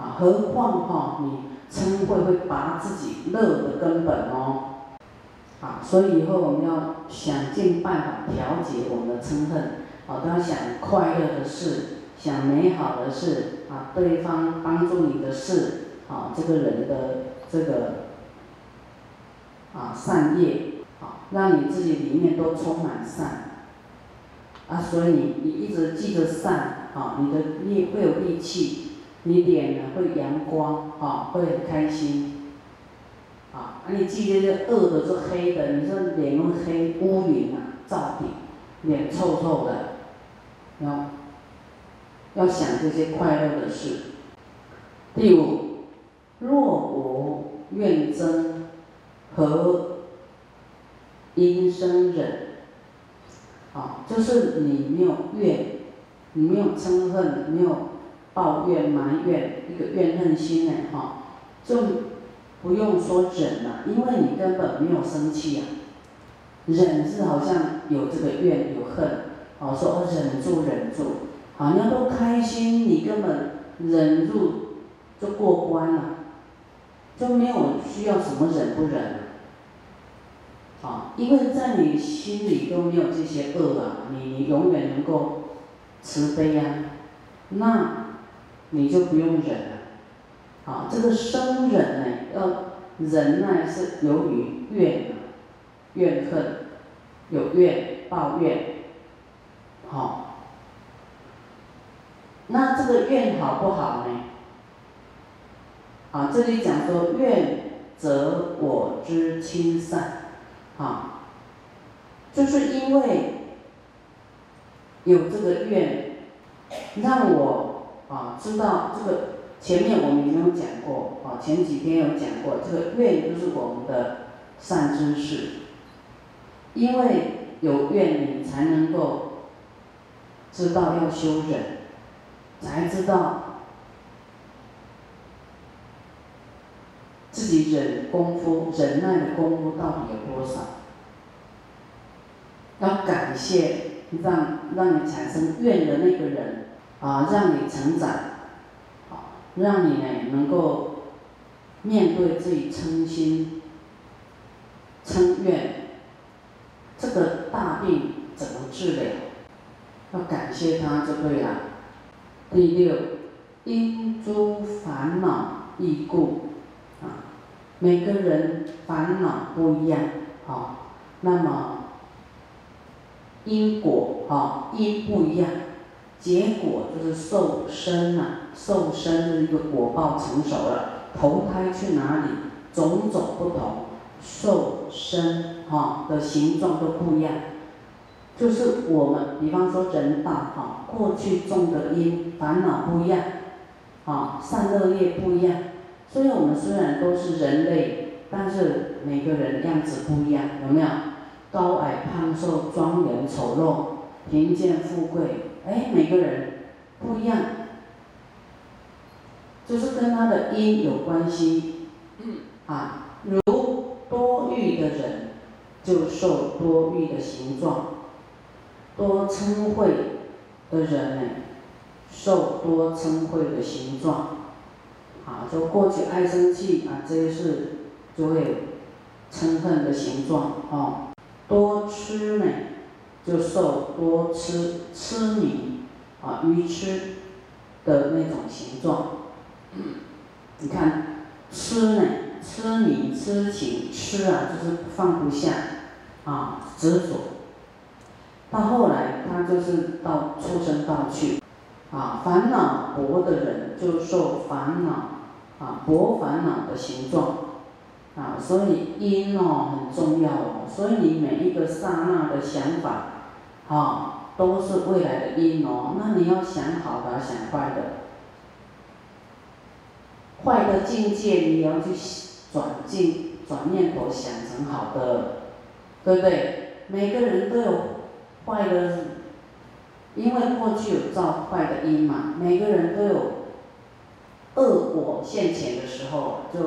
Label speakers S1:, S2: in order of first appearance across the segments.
S1: 啊，何况哈你嗔恚会拔自己乐的根本哦。啊，所以以后我们要想尽办法调节我们的嗔恨，啊，都要想快乐的事，想美好的事，啊，对方帮助你的事，啊，这个人的这个啊善业，啊，让你自己里面都充满善，啊，所以你你一直记着善，啊，你的力会有力气，你脸呢会阳光，啊，会开心。啊，那你记得这恶的是黑的，你说脸用黑乌云啊，罩顶，脸臭臭的，要要想这些快乐的事。第五，若无怨憎，和因生忍。啊，就是你没有怨，你没有嗔恨，没有抱怨埋怨，一个怨恨心呢，哈，就。不用说忍了，因为你根本没有生气啊。忍是好像有这个怨有恨，哦，说忍住忍住，好像都开心，你根本忍住就过关了，就没有需要什么忍不忍啊，因为在你心里都没有这些恶啊，你你永远能够慈悲呀，那你就不用忍了。啊，这个生忍呢，要忍耐是由于怨啊怨恨，有怨抱怨，好，那这个怨好不好呢？啊，这里讲说怨则我之亲善，啊，就是因为有这个怨，让我啊知道这个。前面我们已经有讲过，啊，前几天有讲过，这个愿就是我们的善知识，因为有愿，你才能够知道要修忍，才知道自己忍功夫、忍耐的功夫到底有多少，要感谢让让你产生愿的那个人，啊，让你成长。让你呢能够面对自己嗔心、嗔怨，这个大病怎么治疗？要感谢他就对了。第六，因诸烦恼异故，啊，每个人烦恼不一样，啊，那么因果啊因不一样。结果就是受生了，受生就是一个果报成熟了，投胎去哪里，种种不同，受生哈的形状都不一样。就是我们，比方说人道哈，过去种的因烦恼不一样，啊善恶业不一样，所以我们虽然都是人类，但是每个人样子不一样，有没有？高矮胖瘦，庄严丑陋，贫贱富贵。哎，每个人不一样，就是跟他的因有关系。啊，如多欲的人，就受多欲的形状；多嗔恚的人呢，受多嗔恚的形状。啊，就过去爱生气啊，这些是就会嗔恨的形状。哦，多吃呢？就受多吃痴迷啊愚痴的那种形状。你看痴呢，痴迷、痴情、痴啊，就是放不下啊，执着。到后来，他就是到畜生道去啊，烦恼薄的人就受烦恼啊薄烦恼的形状啊，所以因哦很重要哦，所以你每一个刹那的想法。啊，都是未来的因哦。那你要想好的，想坏的，坏的境界你要去转境、转念头想成好的，对不对？每个人都有坏的，因为过去有造坏的因嘛。每个人都有恶果现前的时候，就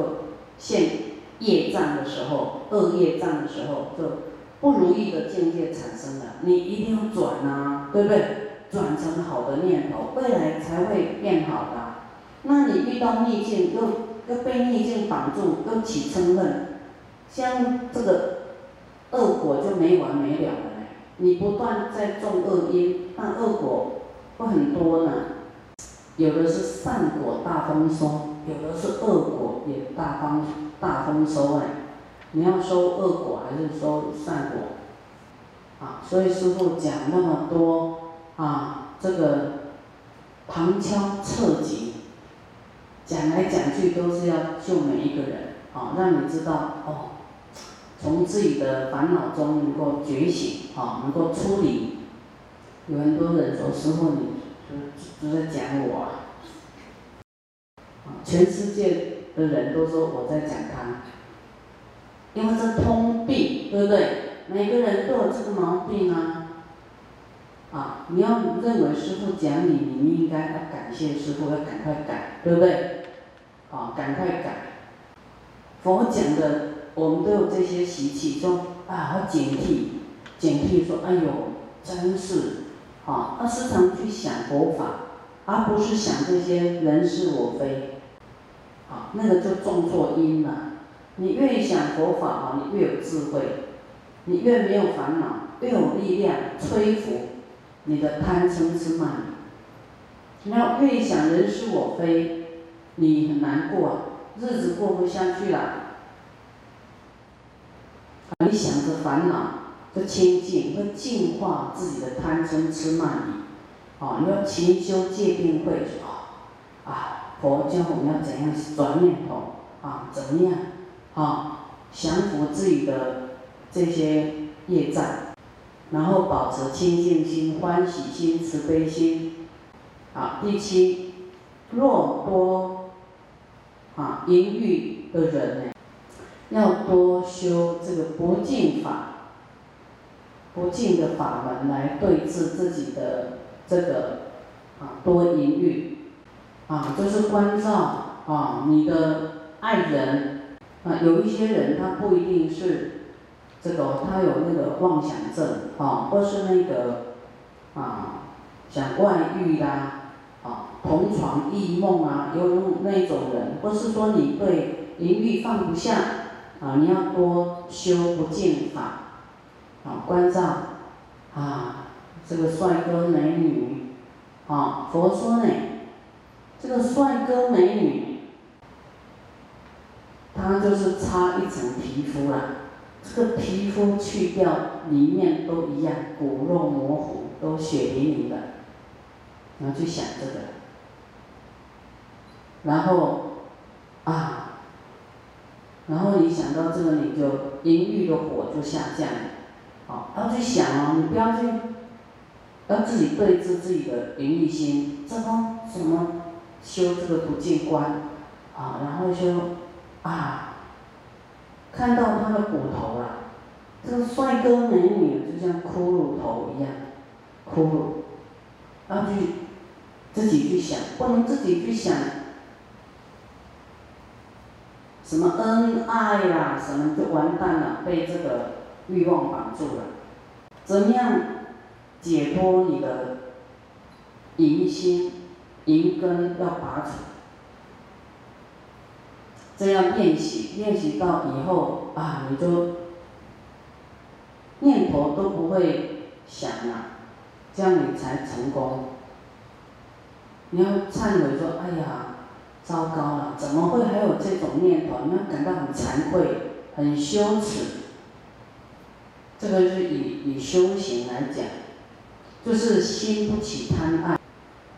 S1: 现业障的时候，恶业障的时候就。不如意的境界产生了，你一定要转啊，对不对？转成好的念头，未来才会变好的。那你遇到逆境，又又被逆境绑住，又起嗔恨，像这个恶果就没完没了了。你不断在种恶因，那恶果会很多呢。有的是善果大丰收，有的是恶果也大丰收大丰收哎。你要收恶果还是收善果？啊，所以师傅讲那么多啊，这个旁敲侧击，讲来讲去都是要救每一个人啊，让你知道哦，从自己的烦恼中能够觉醒啊，能够出离。有很多人说师傅你都都在讲我，全世界的人都说我在讲他。因为这通病，对不对？每个人都有这个毛病啊！啊，你要认为师傅讲你，你应该要感谢师傅，要赶快改，对不对？啊，赶快改。佛讲的，我们都有这些习气，说啊，要警惕，警惕说，哎呦，真是，啊，要时常去想佛法，而不是想这些人是我非，啊，那个就种错因了。你越想佛法啊，你越有智慧，你越没有烦恼，越有力量摧伏你的贪嗔痴慢。你要越想人是我非，你很难过，日子过不下去了。你想着烦恼，就清净，会净化自己的贪嗔痴慢疑。哦，你要勤修戒定慧，啊，佛教我们要怎样转念头啊？怎么样？啊，降服自己的这些业障，然后保持清净心、欢喜心、慈悲心。啊，第七，若多啊淫欲的人呢，要多修这个不净法，不净的法门来对治自己的这个啊多淫欲，啊，就是关照啊你的爱人。啊，有一些人他不一定是这个，他有那个妄想症啊，或是那个啊想外遇啦，啊同床异梦啊，有那种人，或是说你对淫欲放不下啊，你要多修不净法啊，关照啊这个帅哥美女啊，佛说呢，这个帅哥美女。他就是差一层皮肤啦，这个皮肤去掉，里面都一样，骨肉模糊，都血淋淋的。然后去想这个，然后啊，然后你想到这个，你就阴郁的火就下降了。好，要去想哦，你不要去，要自己对治自己的淫欲心，这方什么修这个不净观啊？然后修。啊，看到他的骨头了，这个帅哥美女就像骷髅头一样，骷髅，要去自己去想，不能自己去想，什么恩爱呀，什么就完蛋了，被这个欲望绑住了。怎么样解脱你的淫心、淫根要拔除？这样练习，练习到以后啊，你就念头都不会想了，这样你才成功。你要忏悔说：“哎呀，糟糕了，怎么会还有这种念头？”你要感到很惭愧、很羞耻。这个是以以修行来讲，就是心不起贪爱。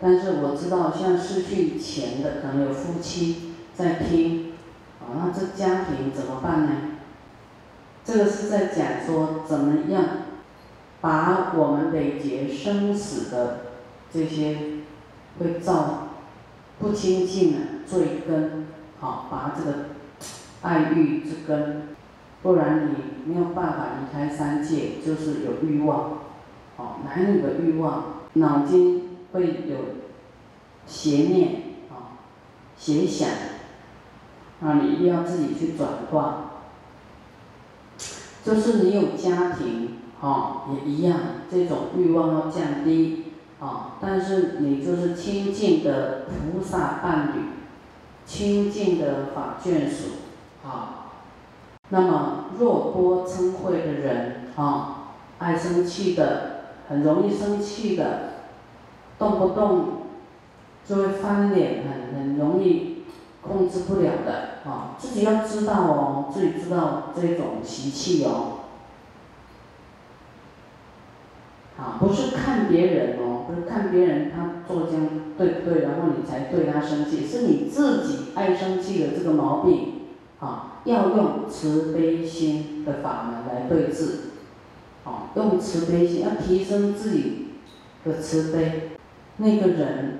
S1: 但是我知道，像失去钱的，可能有夫妻在听。啊那这家庭怎么办呢？这个是在讲说怎么样把我们累劫生死的这些会造不清净的罪根，好，把这个爱欲之根，不然你没有办法离开三界，就是有欲望，哦，男女的欲望，脑筋会有邪念，啊，邪想。啊，你一定要自己去转化。就是你有家庭，哈，也一样，这种欲望要降低，啊，但是你就是清净的菩萨伴侣，清净的法眷属，啊，那么若多嗔恚的人，啊，爱生气的，很容易生气的，动不动就会翻脸，很很容易控制不了的，啊，自己要知道哦，自己知道这种习气哦。啊，不是看别人哦，不是看别人他做这样对不对，然后你才对他生气，是你自己爱生气的这个毛病，啊，要用慈悲心的法门来对治，啊，用慈悲心，要提升自己的慈悲。那个人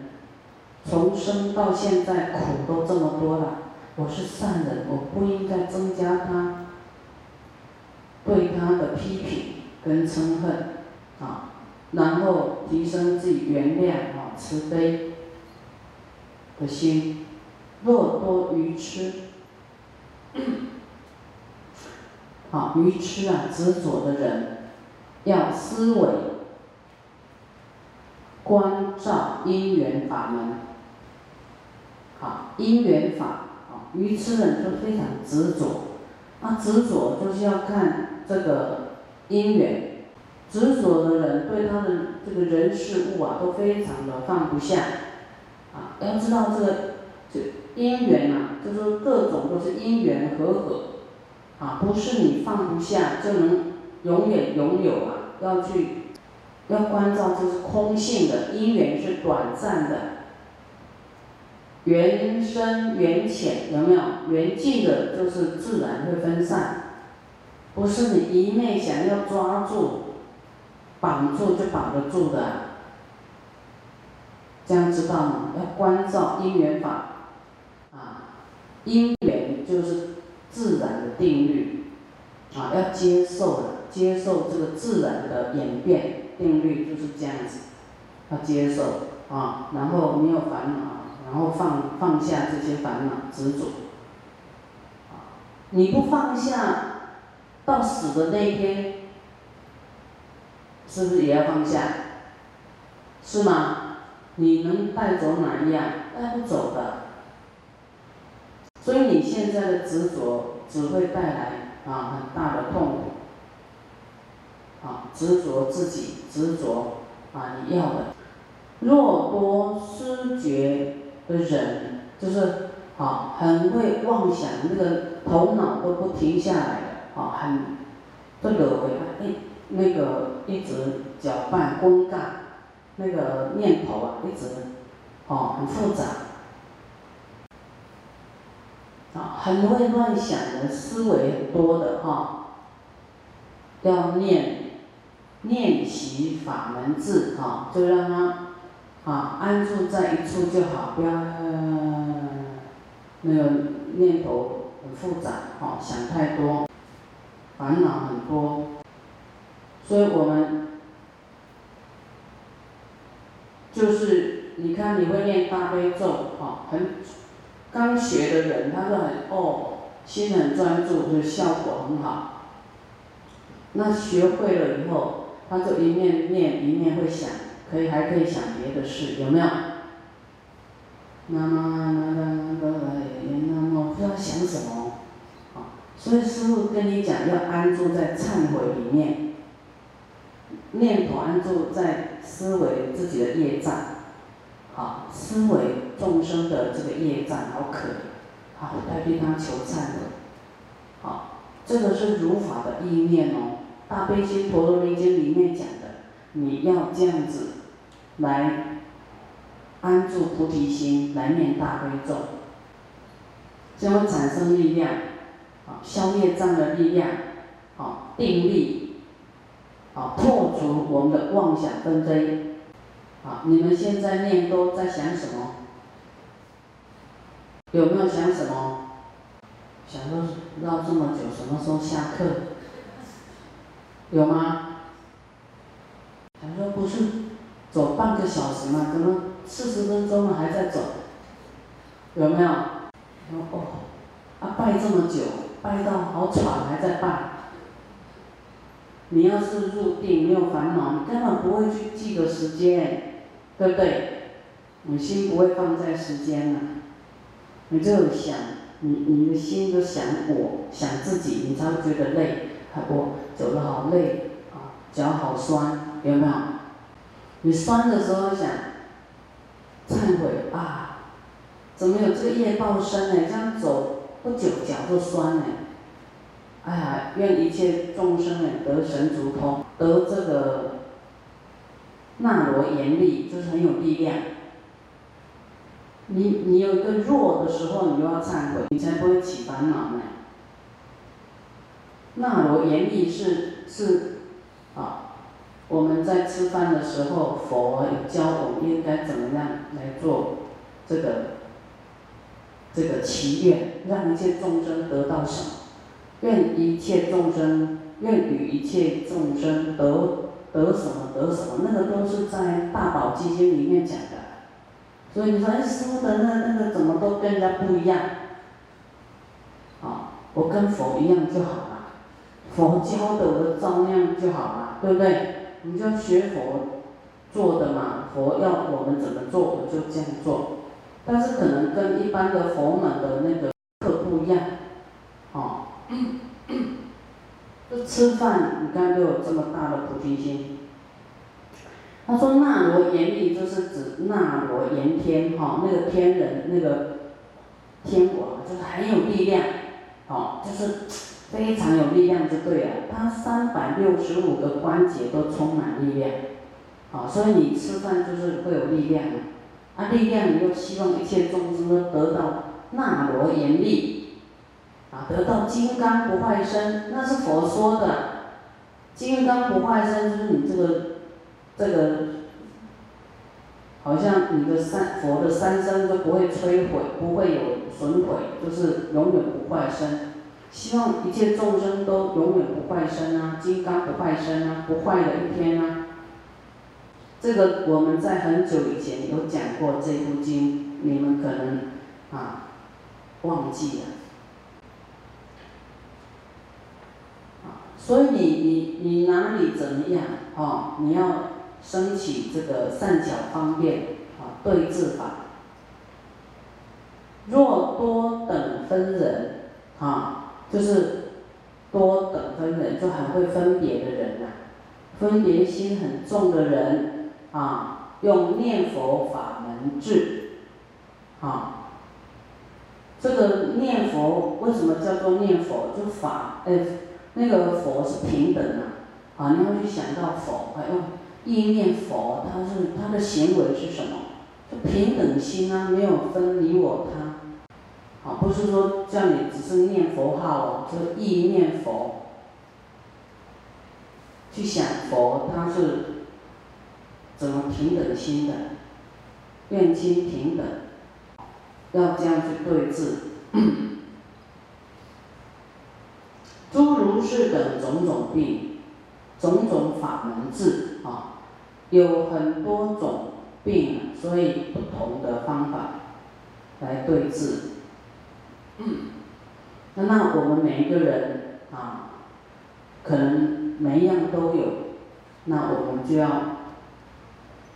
S1: 从生到现在苦都这么多了，我是善人，我不应该增加他对他的批评跟嗔恨。啊，然后提升自己原谅啊慈悲的心。若多愚痴，啊愚痴啊执着的人，要思维观照因缘法门。好，因缘法啊，愚痴人就非常执着，那执着就是要看这个因缘。执着的人对他的这个人事物啊，都非常的放不下，啊，要知道这个这因缘啊，就是各种都是因缘和合，啊，不是你放不下就能永远拥有啊，要去要关照这是空性的因缘是短暂的，缘深缘浅有没有？缘尽的就是自然会分散，不是你一昧想要抓住。绑住就绑得住的，这样知道吗？要关照因缘法，啊，因缘就是自然的定律，啊，要接受的，接受这个自然的演变定律就是这样子，要接受啊，然后没有烦恼，然后放放下这些烦恼执着，你不放下，到死的那一天。是不是也要放下？是吗？你能带走哪一样？带不走的。所以你现在的执着只会带来啊很大的痛苦。啊，执着自己，执着啊你要的。若多失觉的人，就是啊很会妄想，那个头脑都不停下来的，啊很这个会哎。那个一直搅拌、公干，那个念头啊，一直，哦，很复杂，啊，很会乱想的，思维很多的哈，要念，练习法门字哈，就让他，啊，安住在一处就好，不要，那个念头很复杂，哦，想太多，烦恼很多。所以我们就是你看，你会念大悲咒，哈，很刚学的人，他是很哦，心很专注，就效果很好。那学会了以后，他就一面念一面会想，可以还可以想别的事，有没有？那么那那那那那么不知道想什么，啊，所以师傅跟你讲，要安住在忏悔里面。念头安住在思维自己的业障，好，思维众生的这个业障好可怜，好，代替他求忏悔，好，这个是如法的意念哦，《大悲心陀罗尼经》里面讲的，你要这样子来安住菩提心，来念大悲咒，将会产生力量，好，消业障的力量，好，定力。啊，破除我们的妄想纷争。啊，你们现在念都在想什么？有没有想什么？想说绕这么久，什么时候下课？有吗？他说不是走半个小时吗？怎么四十分钟了还在走？有没有？哦，啊拜这么久，拜到好喘还在拜。你要是入定没有烦恼，你根本不会去记得时间，对不对？你心不会放在时间了，你就想，你你的心就想我，想自己，你才会觉得累。我走的好累啊，脚好酸，有没有？你酸的时候想忏悔啊，怎么有这个业报身呢？这样走不久脚就酸呢。哎呀，愿一切众生呢得神足通，得这个那罗严力，就是很有力量。你你有一个弱的时候，你就要忏悔，你才不会起烦恼呢。那罗严力是是啊，我们在吃饭的时候，佛有教我们应该怎么样来做这个这个祈愿，让一切众生得到什么？愿一切众生，愿与一切众生得得什么得什么，那个都是在大宝基金里面讲的。所以你说哎，师傅的那那个怎么都跟人家不一样？啊，我跟佛一样就好，佛教的我照那样就好了，对不对？你就学佛做的嘛，佛要我们怎么做，我就这样做。但是可能跟一般的佛门的那个课不一样，哦。就吃饭，你看都有这么大的菩提心。他说那罗延力就是指那罗延天哈，那个天人那个天王就是很有力量，哦，就是非常有力量就对了。他三百六十五个关节都充满力量，好，所以你吃饭就是会有力量，啊，力量你又希望一切众生都得到那罗延力。啊，得到金刚不坏身，那是佛说的。金刚不坏身就是你这个，这个，好像你的三佛的三身都不会摧毁，不会有损毁，就是永远不坏身。希望一切众生都永远不坏身啊，金刚不坏身啊，不坏的一天啊。这个我们在很久以前有讲过这部经，你们可能啊忘记了。所以你你你哪里怎么样？哦，你要升起这个善巧方便啊对治法。若多等分人啊，就是多等分人，就很会分别的人呐，分别心很重的人啊，用念佛法门治，啊，这个念佛为什么叫做念佛？就法哎。那个佛是平等的，啊，你要去想到佛，还用意念佛，他是他的行为是什么？就平等心啊，没有分你我他，啊，不是说叫你只是念佛号哦，就意念佛，去想佛他是怎么平等心的，愿心平等，要这样去对治。诸如是等种种病，种种法门治啊，有很多种病，所以不同的方法来对治。那那我们每一个人啊，可能每一样都有，那我们就要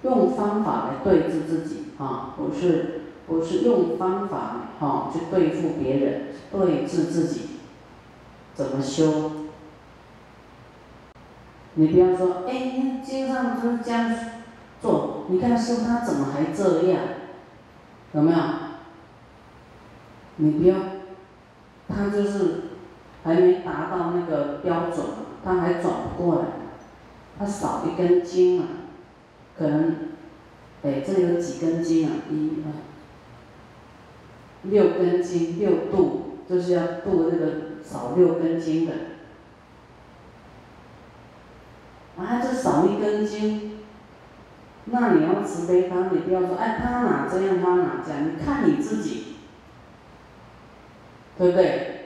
S1: 用方法来对治自己啊，不是不是用方法哈去对付别人，对治自己。怎么修？你不要说，哎，经上不是这样做，你看师傅他怎么还这样？有没有？你不要，他就是还没达到那个标准，他还转不过来，他少一根筋啊，可能，哎，这有几根筋啊？一、二，六根筋，六度，就是要度那个。少六根筋的，啊，这少一根筋，那你要慈悲他，你不要说，哎，他哪这样，他哪这样，你看你自己，对不对？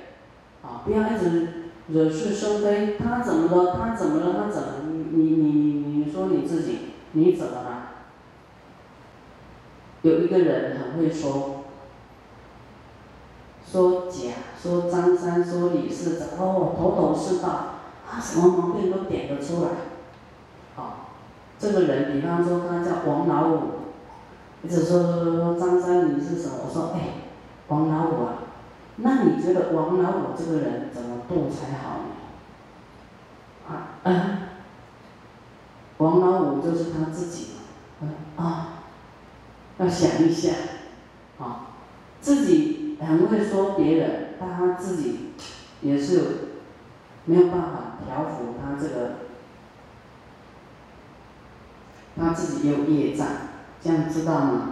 S1: 啊，不要一直惹是生非，他怎么了？他怎么了？他怎么？你你你你说你自己，你怎么了？有一个人很会说。说甲，说张三，说李四，哦，头头是道，啊，什么毛病都点得出来，好，这个人，比方说他叫王老五，一直说说说张三你是什么？我说哎，王老五啊，那你觉得王老五这个人怎么度才好呢？啊嗯，王老五就是他自己嘛，啊，要想一下，啊，自己很会说别人，但他自己也是没有办法调服他这个，他自己有业障，这样知道吗？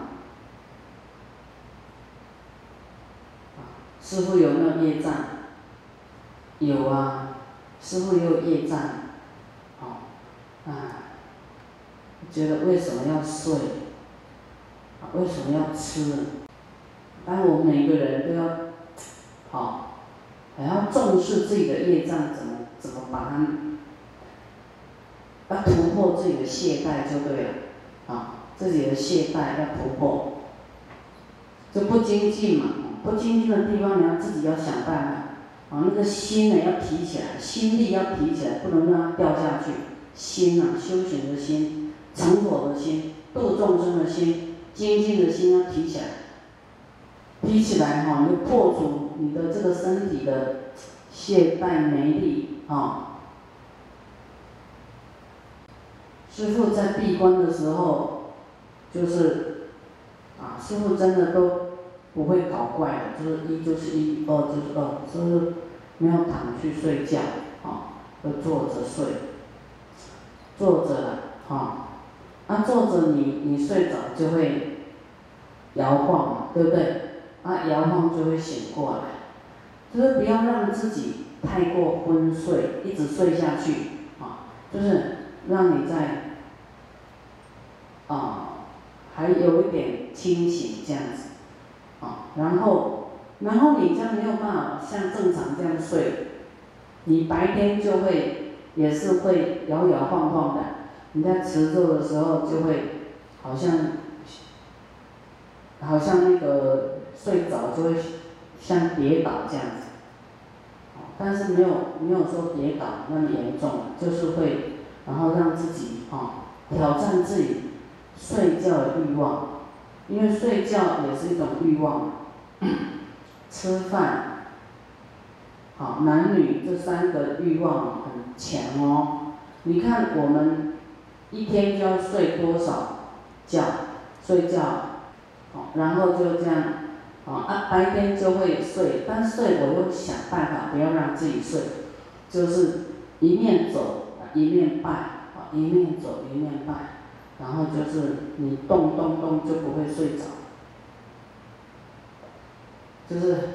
S1: 师傅有没有业障？有啊，师傅也有业障，哦，啊，觉得为什么要睡？为什么要吃？当我们每个人都要，好，还要重视自己的业障，怎么怎么把它，要突破自己的懈怠就对了，啊，自己的懈怠要突破，就不精进嘛。不精进的地方，你要自己要想办法，啊，那个心呢要提起来，心力要提起来，不能让它掉下去。心啊，修行的心，成佛的心，度众生的心，精进的心要提起来。提起来哈，你破除你的这个身体的懈怠没力啊。师傅在闭关的时候，就是啊，师傅真的都。不会搞怪的，就是一就是一，二就是二，就是没有躺去睡觉，啊，就坐着睡，坐着了，哈，那坐着你你睡着就会摇晃嘛，对不对？啊，摇晃就会醒过来，就是不要让自己太过昏睡，一直睡下去，啊，就是让你在，啊，还有一点清醒这样子。啊，然后，然后你将没有办法像正常这样睡，你白天就会也是会摇摇晃晃的，你在持咒的时候就会好像，好像那个睡着就会像跌倒这样子，但是没有没有说跌倒那么严重，就是会然后让自己啊挑战自己睡觉的欲望。因为睡觉也是一种欲望，吃饭，好，男女这三个欲望很强哦。你看我们一天就要睡多少觉？睡觉，好，然后就这样，啊，白天就会睡，但睡我又想办法不要让自己睡，就是一面走一面拜，啊，一面走一面拜。然后就是你动动动就不会睡着，就是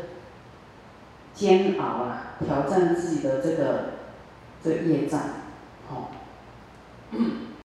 S1: 煎熬啊，挑战自己的这个这业障，好。